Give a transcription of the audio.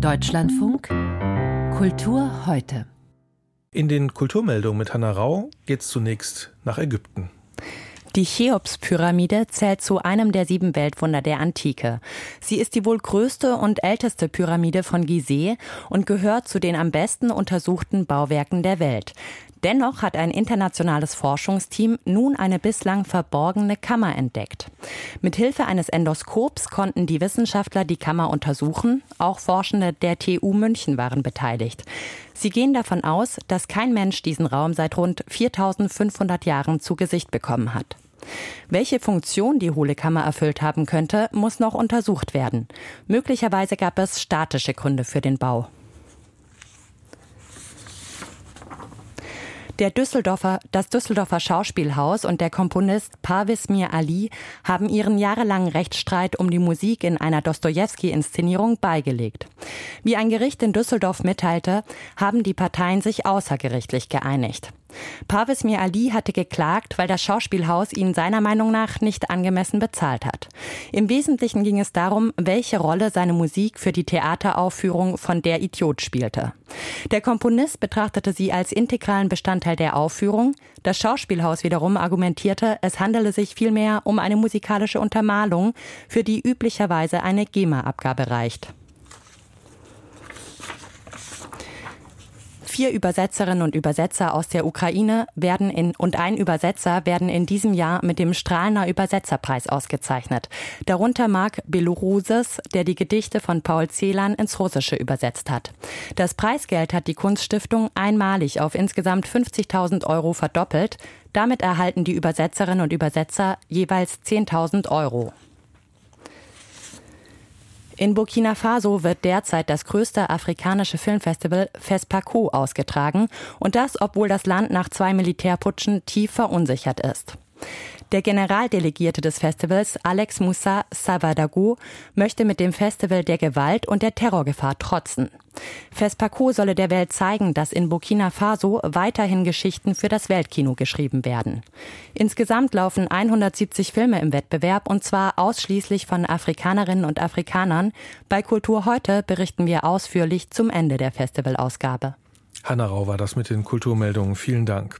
Deutschlandfunk Kultur heute. In den Kulturmeldungen mit Hannah Rau geht es zunächst nach Ägypten. Die Cheops-Pyramide zählt zu einem der sieben Weltwunder der Antike. Sie ist die wohl größte und älteste Pyramide von Gizeh und gehört zu den am besten untersuchten Bauwerken der Welt. Dennoch hat ein internationales Forschungsteam nun eine bislang verborgene Kammer entdeckt. Mit Hilfe eines Endoskops konnten die Wissenschaftler die Kammer untersuchen. Auch Forschende der TU München waren beteiligt. Sie gehen davon aus, dass kein Mensch diesen Raum seit rund 4500 Jahren zu Gesicht bekommen hat. Welche Funktion die Hohle Kammer erfüllt haben könnte, muss noch untersucht werden. Möglicherweise gab es statische Gründe für den Bau. Der Düsseldorfer, das Düsseldorfer Schauspielhaus und der Komponist Parvis Mir Ali haben ihren jahrelangen Rechtsstreit um die Musik in einer Dostoevsky-Inszenierung beigelegt. Wie ein Gericht in Düsseldorf mitteilte, haben die Parteien sich außergerichtlich geeinigt. Parvis Mir Ali hatte geklagt, weil das Schauspielhaus ihn seiner Meinung nach nicht angemessen bezahlt hat. Im Wesentlichen ging es darum, welche Rolle seine Musik für die Theateraufführung von Der Idiot spielte. Der Komponist betrachtete sie als integralen Bestandteil der Aufführung. Das Schauspielhaus wiederum argumentierte, es handele sich vielmehr um eine musikalische Untermalung, für die üblicherweise eine GEMA-Abgabe reicht. Vier Übersetzerinnen und Übersetzer aus der Ukraine werden in, und ein Übersetzer werden in diesem Jahr mit dem Strahlner Übersetzerpreis ausgezeichnet. Darunter Marc Beloruses, der die Gedichte von Paul Celan ins Russische übersetzt hat. Das Preisgeld hat die Kunststiftung einmalig auf insgesamt 50.000 Euro verdoppelt. Damit erhalten die Übersetzerinnen und Übersetzer jeweils 10.000 Euro. In Burkina Faso wird derzeit das größte afrikanische Filmfestival FESPACO ausgetragen und das, obwohl das Land nach zwei Militärputschen tief verunsichert ist. Der Generaldelegierte des Festivals, Alex Moussa Savadago, möchte mit dem Festival der Gewalt und der Terrorgefahr trotzen. FESPACO solle der Welt zeigen, dass in Burkina Faso weiterhin Geschichten für das Weltkino geschrieben werden. Insgesamt laufen 170 Filme im Wettbewerb und zwar ausschließlich von Afrikanerinnen und Afrikanern. Bei Kultur heute berichten wir ausführlich zum Ende der Festivalausgabe. Hanna Rau war das mit den Kulturmeldungen. Vielen Dank.